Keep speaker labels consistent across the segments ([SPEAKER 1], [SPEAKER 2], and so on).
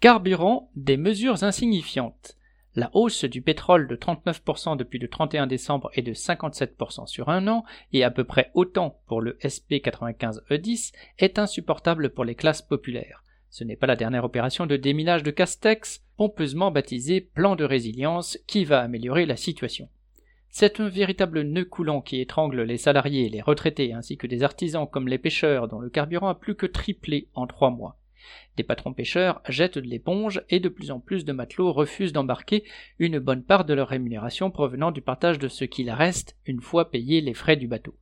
[SPEAKER 1] Carburant, des mesures insignifiantes. La hausse du pétrole de 39% depuis le 31 décembre et de 57% sur un an, et à peu près autant pour le SP95E10, est insupportable pour les classes populaires. Ce n'est pas la dernière opération de déminage de Castex, pompeusement baptisée plan de résilience, qui va améliorer la situation. C'est un véritable nœud coulant qui étrangle les salariés, les retraités, ainsi que des artisans comme les pêcheurs dont le carburant a plus que triplé en trois mois. Des patrons pêcheurs jettent de l'éponge et de plus en plus de matelots refusent d'embarquer une bonne part de leur rémunération provenant du partage de ce qu'il reste une fois payés les frais du bateau.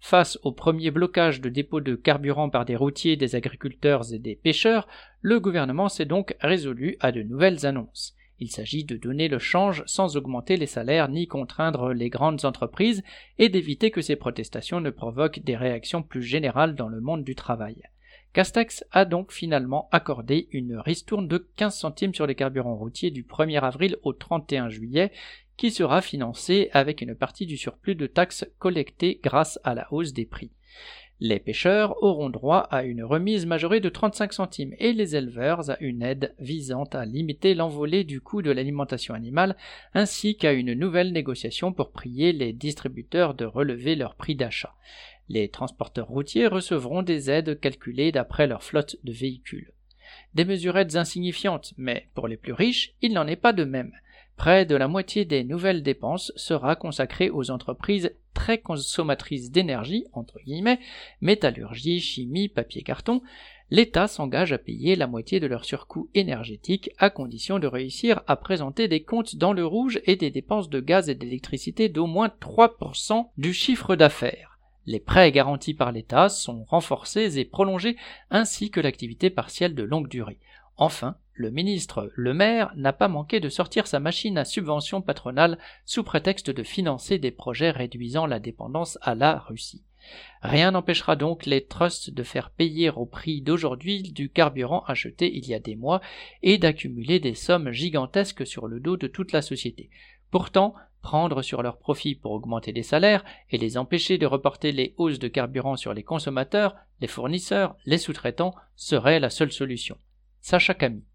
[SPEAKER 1] Face au premier blocage de dépôts de carburant par des routiers, des agriculteurs et des pêcheurs, le gouvernement s'est donc résolu à de nouvelles annonces. Il s'agit de donner le change sans augmenter les salaires ni contraindre les grandes entreprises et d'éviter que ces protestations ne provoquent des réactions plus générales dans le monde du travail. Castex a donc finalement accordé une ristourne de 15 centimes sur les carburants routiers du 1er avril au 31 juillet, qui sera financée avec une partie du surplus de taxes collectées grâce à la hausse des prix. Les pêcheurs auront droit à une remise majorée de 35 centimes et les éleveurs à une aide visant à limiter l'envolée du coût de l'alimentation animale ainsi qu'à une nouvelle négociation pour prier les distributeurs de relever leur prix d'achat. Les transporteurs routiers recevront des aides calculées d'après leur flotte de véhicules. Des mesurettes insignifiantes, mais pour les plus riches, il n'en est pas de même. Près de la moitié des nouvelles dépenses sera consacrée aux entreprises très consommatrices d'énergie, entre guillemets, métallurgie, chimie, papier, carton. L'État s'engage à payer la moitié de leur surcoût énergétique à condition de réussir à présenter des comptes dans le rouge et des dépenses de gaz et d'électricité d'au moins 3% du chiffre d'affaires. Les prêts garantis par l'État sont renforcés et prolongés ainsi que l'activité partielle de longue durée. Enfin, le ministre Le Maire n'a pas manqué de sortir sa machine à subvention patronale sous prétexte de financer des projets réduisant la dépendance à la Russie. Rien n'empêchera donc les trusts de faire payer au prix d'aujourd'hui du carburant acheté il y a des mois et d'accumuler des sommes gigantesques sur le dos de toute la société. Pourtant, prendre sur leurs profits pour augmenter les salaires et les empêcher de reporter les hausses de carburant sur les consommateurs, les fournisseurs, les sous-traitants serait la seule solution. Sacha Camille.